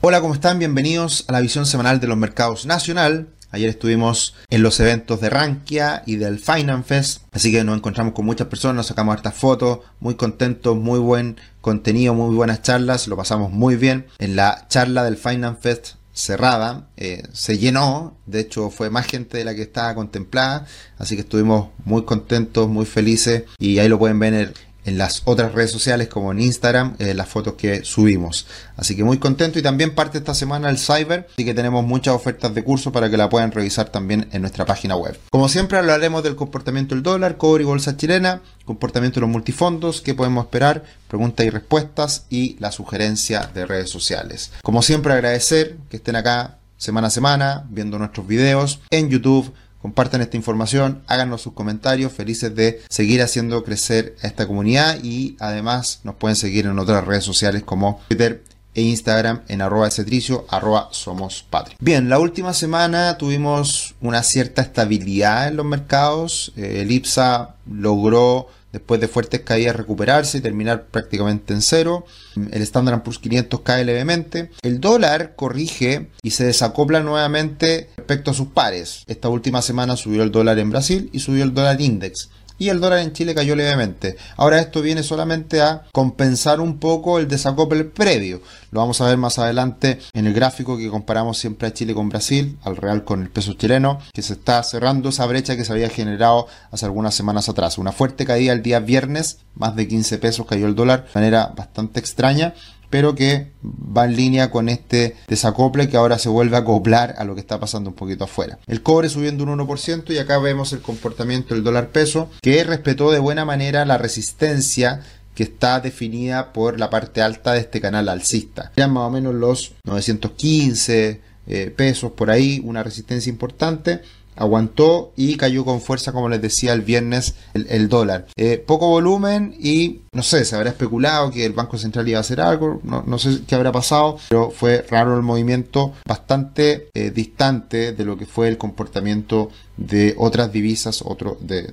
Hola, ¿cómo están? Bienvenidos a la visión semanal de los mercados nacional. Ayer estuvimos en los eventos de Rankia y del Finance Fest, así que nos encontramos con muchas personas, sacamos hartas fotos, muy contentos, muy buen contenido, muy buenas charlas, lo pasamos muy bien. En la charla del Finance Fest cerrada, eh, se llenó, de hecho fue más gente de la que estaba contemplada, así que estuvimos muy contentos, muy felices y ahí lo pueden ver en las otras redes sociales como en Instagram, eh, las fotos que subimos. Así que muy contento y también parte esta semana el Cyber, así que tenemos muchas ofertas de curso para que la puedan revisar también en nuestra página web. Como siempre hablaremos del comportamiento del dólar, cobre y bolsa chilena, comportamiento de los multifondos, qué podemos esperar, preguntas y respuestas y la sugerencia de redes sociales. Como siempre agradecer que estén acá semana a semana viendo nuestros videos en YouTube Compartan esta información, háganos sus comentarios, felices de seguir haciendo crecer a esta comunidad y además nos pueden seguir en otras redes sociales como Twitter e Instagram en arroba cetricio, arroba somos. Bien, la última semana tuvimos una cierta estabilidad en los mercados. Eh, el IPSA logró después de fuertes caídas recuperarse y terminar prácticamente en cero. El Standard Poor's 500 cae levemente. El dólar corrige y se desacopla nuevamente respecto a sus pares. Esta última semana subió el dólar en Brasil y subió el dólar index y el dólar en Chile cayó levemente. Ahora esto viene solamente a compensar un poco el desacople previo. Lo vamos a ver más adelante en el gráfico que comparamos siempre a Chile con Brasil, al real con el peso chileno, que se está cerrando esa brecha que se había generado hace algunas semanas atrás. Una fuerte caída el día viernes, más de 15 pesos cayó el dólar de manera bastante extraña pero que va en línea con este desacople que ahora se vuelve a acoplar a lo que está pasando un poquito afuera. El cobre subiendo un 1% y acá vemos el comportamiento del dólar peso que respetó de buena manera la resistencia que está definida por la parte alta de este canal alcista. Eran más o menos los 915 eh, pesos por ahí, una resistencia importante aguantó y cayó con fuerza, como les decía el viernes, el, dólar. Eh, poco volumen y no sé, se habrá especulado que el Banco Central iba a hacer algo, no, sé qué habrá pasado, pero fue raro el movimiento, bastante eh, distante de lo que fue el comportamiento de otras divisas, otro, de,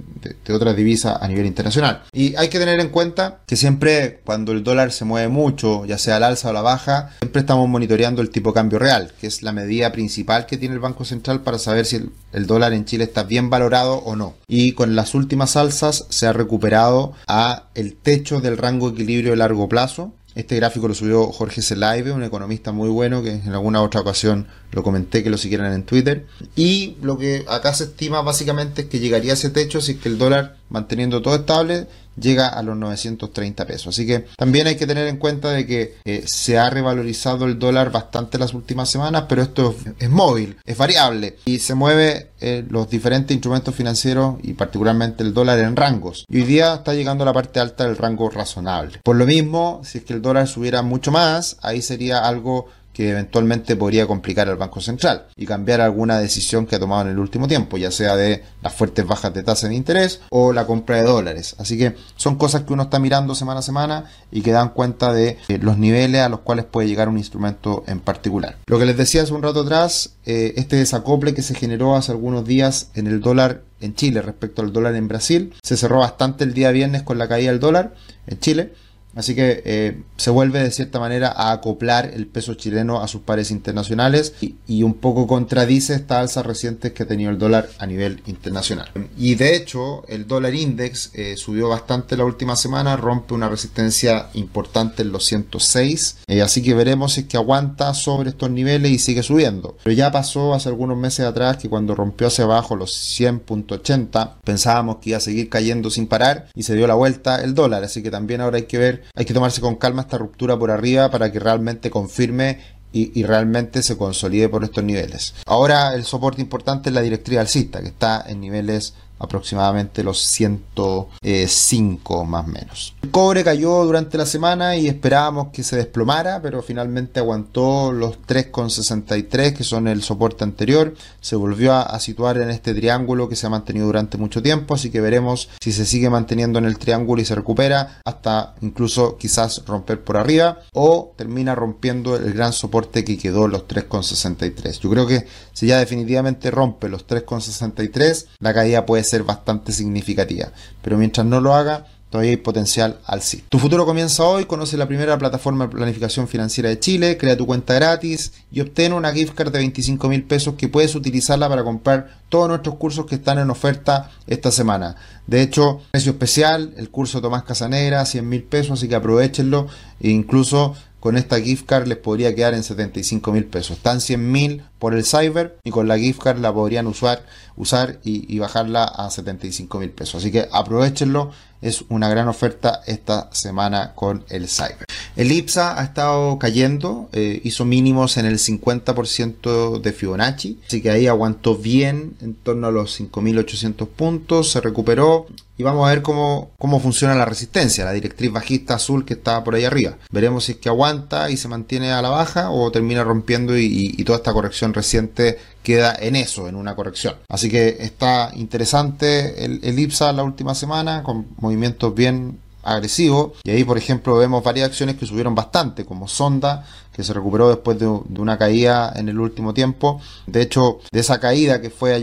otras divisas a nivel internacional. Y hay que tener en cuenta que siempre cuando el dólar se mueve mucho, ya sea al alza o la baja, siempre estamos monitoreando el tipo de cambio real, que es la medida principal que tiene el Banco Central para saber si el, dólar en Chile está bien valorado o no. Y con las últimas alzas se ha recuperado a el techo del rango equilibrio de largo plazo, este gráfico lo subió Jorge Zelaibe, un economista muy bueno que en alguna otra ocasión lo comenté que lo siguieran en Twitter. Y lo que acá se estima básicamente es que llegaría a ese techo si que el dólar manteniendo todo estable llega a los 930 pesos. Así que también hay que tener en cuenta de que eh, se ha revalorizado el dólar bastante las últimas semanas, pero esto es, móvil, es variable y se mueve eh, los diferentes instrumentos financieros y particularmente el dólar en rangos. Y hoy día está llegando a la parte alta del rango razonable. Por lo mismo, si es que el dólar subiera mucho más, ahí sería algo que eventualmente podría complicar al Banco Central y cambiar alguna decisión que ha tomado en el último tiempo, ya sea de las fuertes bajas de tasa de interés o la compra de dólares. Así que son cosas que uno está mirando semana a semana y que dan cuenta de eh, los niveles a los cuales puede llegar un instrumento en particular. Lo que les decía hace un rato atrás, eh, este desacople que se generó hace algunos días en el dólar en Chile respecto al dólar en Brasil, se cerró bastante el día viernes con la caída del dólar en Chile Así que eh, se vuelve de cierta manera a acoplar el peso chileno a sus pares internacionales y, un poco contradice esta alza reciente que ha tenido el dólar a nivel internacional. Y de hecho, el dólar index eh, subió bastante la última semana, rompe una resistencia importante en los 106. Eh, así que veremos si es que aguanta sobre estos niveles y sigue subiendo. Pero ya pasó hace algunos meses atrás que cuando rompió hacia abajo los 100.80 pensábamos que iba a seguir cayendo sin parar y se dio la vuelta el dólar. Así que también ahora hay que ver hay que tomarse con calma esta ruptura por arriba para que realmente confirme y, realmente se consolide por estos niveles. Ahora el soporte importante es la directriz alcista, que está en niveles aproximadamente los 105 más o menos. El cobre cayó durante la semana y esperábamos que se desplomara, pero finalmente aguantó los 3,63 que son el soporte anterior. Se volvió a, situar en este triángulo que se ha mantenido durante mucho tiempo, así que veremos si se sigue manteniendo en el triángulo y se recupera hasta incluso quizás romper por arriba o termina rompiendo el gran soporte que quedó los 3,63. Yo creo que si ya definitivamente rompe los 3,63, la caída puede ser bastante significativa. Pero mientras no lo haga, todavía hay potencial al sí. Tu futuro comienza hoy, conoce la primera plataforma de planificación financiera de Chile, crea tu cuenta gratis y obtén una gift card de 25 mil pesos que puedes utilizarla para comprar todos nuestros cursos que están en oferta esta semana. De hecho, precio especial, el curso Tomás Casanera, 100 mil pesos, así que aprovechenlo e incluso con esta gift card les podría quedar en 75 mil pesos. Están 100 mil por el cyber y con la gift card la podrían usar, usar y, bajarla a 75 mil pesos. Así que aprovechenlo es una gran oferta esta semana con el Cyber. El IPSA ha estado cayendo, eh, hizo mínimos en el 50% de Fibonacci, así que ahí aguantó bien en torno a los 5.800 puntos, se recuperó y vamos a ver cómo, cómo funciona la resistencia, la directriz bajista azul que está por ahí arriba. Veremos si es que aguanta y se mantiene a la baja o termina rompiendo y, toda esta corrección reciente queda en eso, en una corrección. Así que está interesante el, el IPSA la última semana con movimientos bien agresivos y ahí por ejemplo vemos varias acciones que subieron bastante como Sonda que se recuperó después de, de una caída en el último tiempo de hecho de esa caída que fue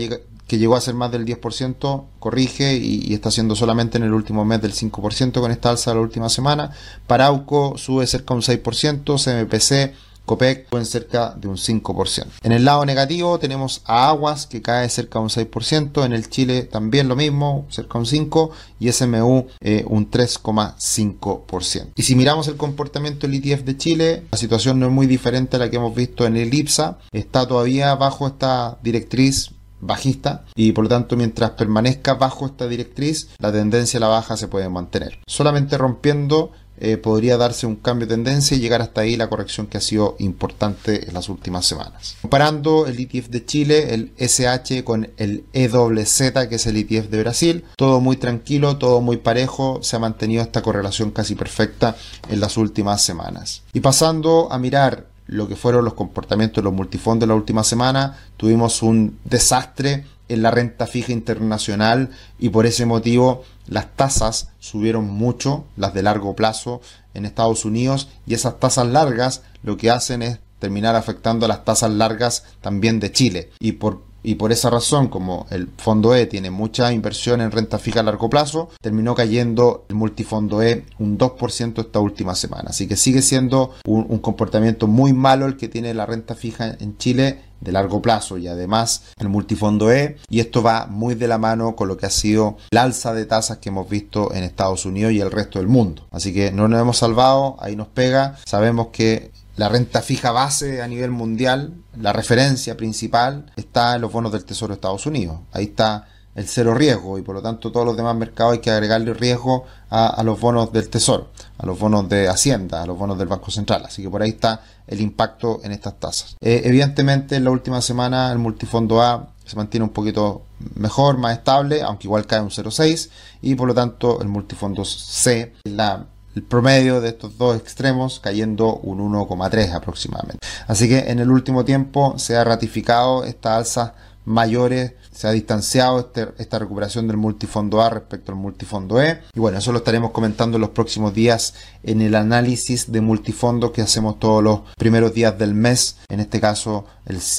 llegó a ser más del 10%, corrige y, está haciendo solamente en el último mes del 5% con esta alza de la última semana. Parauco sube cerca de un 6%, CMPC COPEC en cerca de un 5%. En el lado negativo tenemos a Aguas que cae cerca de un 6%, en el Chile también lo mismo, cerca de un 5% y SMU eh, un 3,5%. Y si miramos el comportamiento del ETF de Chile, la situación no es muy diferente a la que hemos visto en el IPSA, está todavía bajo esta directriz bajista y por lo tanto mientras permanezca bajo esta directriz la tendencia a la baja se puede mantener. Solamente rompiendo eh, podría darse un cambio de tendencia y llegar hasta ahí la corrección que ha sido importante en las últimas semanas. Comparando el ETF de Chile, el SH con el EWZ, que es el ETF de Brasil, todo muy tranquilo, todo muy parejo, se ha mantenido esta correlación casi perfecta en las últimas semanas. Y pasando a mirar lo que fueron los comportamientos de los multifondos la última semana, tuvimos un desastre en la renta fija internacional y por ese motivo las tasas subieron mucho, las de largo plazo en Estados Unidos. Y esas tasas largas lo que hacen es terminar afectando a las tasas largas también de Chile. Y por y por esa razón, como el fondo E tiene mucha inversión en renta fija a largo plazo, terminó cayendo el multifondo E un 2% esta última semana. Así que sigue siendo un, comportamiento muy malo el que tiene la renta fija en Chile de largo plazo y además el multifondo E y esto va muy de la mano con lo que ha sido el alza de tasas que hemos visto en Estados Unidos y el resto del mundo. Así que no nos hemos salvado, ahí nos pega, sabemos que la renta fija base a nivel mundial, la referencia principal, está en los bonos del Tesoro de Estados Unidos. Ahí está el cero riesgo y por lo tanto todos los demás mercados hay que agregarle riesgo a, los bonos del Tesoro, a los bonos de Hacienda, a los bonos del Banco Central. Así que por ahí está el impacto en estas tasas. Eh, evidentemente en la última semana el multifondo A se mantiene un poquito mejor, más estable, aunque igual cae un 0,6 y por lo tanto el multifondo C, la, el promedio de estos dos extremos cayendo un 1,3 aproximadamente. Así que en el último tiempo se ha ratificado esta alza mayores, se ha distanciado este, esta recuperación del multifondo A respecto al multifondo E. Y bueno, eso lo estaremos comentando en los próximos días en el análisis de multifondo que hacemos todos los primeros días del mes, en este caso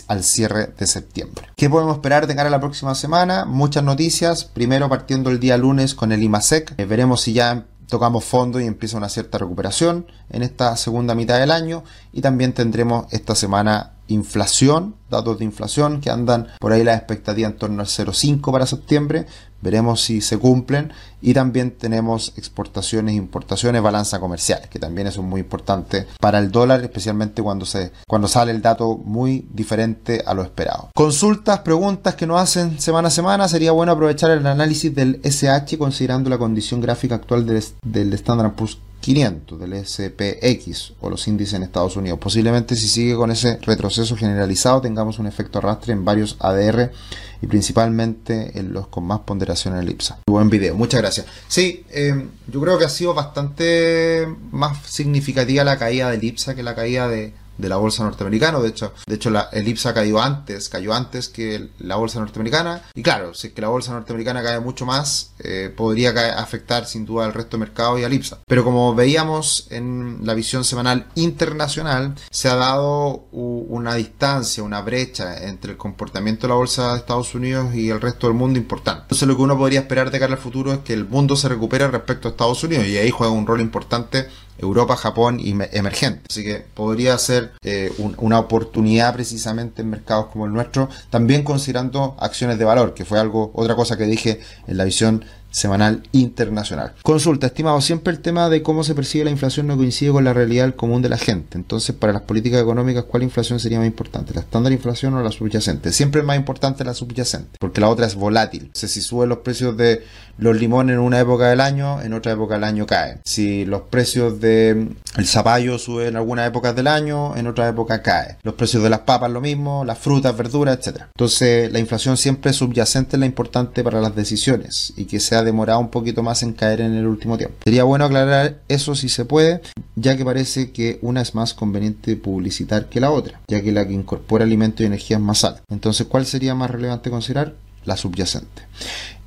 al cierre de septiembre. ¿Qué podemos esperar de cara a la próxima semana? Muchas noticias, primero partiendo el día lunes con el IMASEC, eh, veremos si ya tocamos fondo y empieza una cierta recuperación en esta segunda mitad del año y también tendremos esta semana inflación, datos de inflación que andan por ahí la expectativa en torno al 0,5 para septiembre, veremos si se cumplen. Y también tenemos exportaciones, importaciones, balanza comercial, que también es muy importante para el dólar, especialmente cuando se cuando sale el dato muy diferente a lo esperado. Consultas, preguntas que nos hacen semana a semana, sería bueno aprovechar el análisis del SH considerando la condición gráfica actual del, del Standard Poor's 500 del SPX o los índices en Estados Unidos. Posiblemente si sigue con ese retroceso generalizado tengamos un efecto arrastre en varios ADR y principalmente en los con más ponderación en el IPSA. Buen video, muchas gracias. Sí, eh, yo creo que ha sido bastante más significativa la caída del IPSA que la caída de, de la bolsa norteamericana. De hecho, de hecho la, el IPSA cayó antes, cayó antes que la bolsa norteamericana. Y claro, si es que la bolsa norteamericana cae mucho más, eh, podría afectar sin duda al resto del mercado y al IPSA. Pero como veíamos en la visión semanal internacional, se ha dado una distancia, una brecha entre el comportamiento de la bolsa de Estados Unidos y el resto del mundo importante. Entonces lo que uno podría esperar de cara al futuro es que el mundo se recupere respecto a Estados Unidos y ahí juega un rol importante Europa, Japón y emergente. Así que podría ser eh, una oportunidad precisamente en mercados como el nuestro, también considerando acciones de valor, que fue algo, otra cosa que dije en la visión semanal internacional. Consulta, estimado, siempre el tema de cómo se percibe la inflación no coincide con la realidad común de la gente. Entonces, para las políticas económicas, ¿cuál inflación sería más importante? ¿La estándar inflación o la subyacente? Siempre es más importante la subyacente, porque la otra es volátil. O si suben los precios de los limones en una época del año, en otra época del año caen. Si los precios de el zapallo suben en algunas épocas del año, en otra época cae. Los precios de las papas lo mismo, las frutas, verduras, etc. Entonces, la inflación siempre subyacente es la importante para las decisiones y que sea demorado un poquito más en caer en el último tiempo. Sería bueno aclarar eso si se puede, ya que parece que una es más conveniente publicitar que la otra, ya que la que incorpora alimentos y energía es más alta. Entonces, ¿cuál sería más relevante considerar? La subyacente.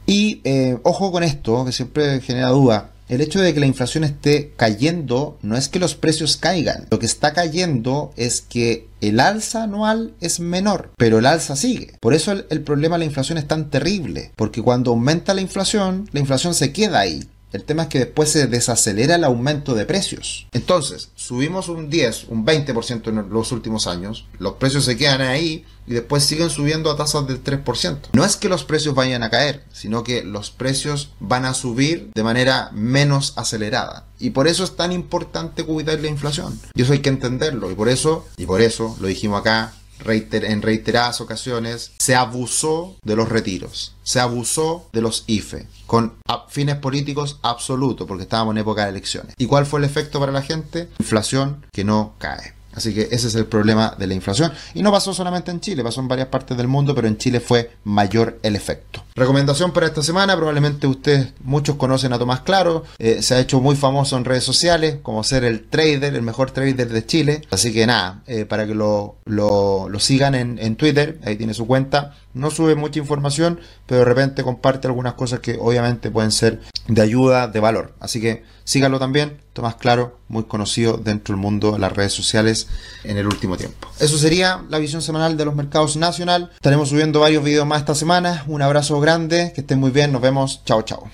Y eh, ojo con esto, que siempre genera duda. El hecho de que la inflación esté cayendo no es que los precios caigan. Lo que está cayendo es que el alza anual es menor, pero el alza sigue. Por eso el, problema de la inflación es tan terrible, porque cuando aumenta la inflación, la inflación se queda ahí. El tema es que después se desacelera el aumento de precios. Entonces, subimos un 10, un 20% en los últimos años, los precios se quedan ahí y después siguen subiendo a tasas del 3%. No es que los precios vayan a caer, sino que los precios van a subir de manera menos acelerada. Y por eso es tan importante cuidar la inflación. Y eso hay que entenderlo. Y por eso, y por eso, lo dijimos acá, en reiteradas ocasiones, se abusó de los retiros, se abusó de los IFE, con fines políticos absolutos, porque estábamos en época de elecciones. ¿Y cuál fue el efecto para la gente? Inflación que no cae. Así que ese es el problema de la inflación. Y no pasó solamente en Chile, pasó en varias partes del mundo, pero en Chile fue mayor el efecto. Recomendación para esta semana, probablemente ustedes muchos conocen a Tomás Claro, eh, se ha hecho muy famoso en redes sociales como ser el trader, el mejor trader de Chile. Así que nada, eh, para que lo, lo, sigan en, en Twitter, ahí tiene su cuenta. No sube mucha información, pero de repente comparte algunas cosas que obviamente pueden ser de ayuda, de valor. Así que síganlo también, Tomás Claro, muy conocido dentro del mundo de las redes sociales en el último tiempo. Eso sería la visión semanal de los mercados nacional. Estaremos subiendo varios videos más esta semana. Un abrazo grande, que estén muy bien, nos vemos, chao chao.